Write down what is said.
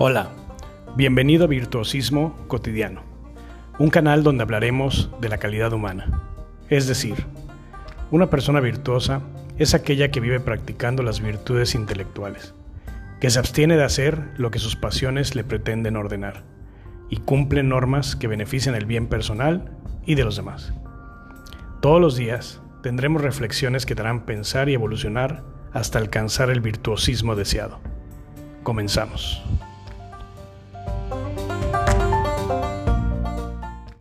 Hola, bienvenido a Virtuosismo Cotidiano, un canal donde hablaremos de la calidad humana. Es decir, una persona virtuosa es aquella que vive practicando las virtudes intelectuales, que se abstiene de hacer lo que sus pasiones le pretenden ordenar y cumple normas que benefician el bien personal y de los demás. Todos los días tendremos reflexiones que te harán pensar y evolucionar hasta alcanzar el virtuosismo deseado. Comenzamos.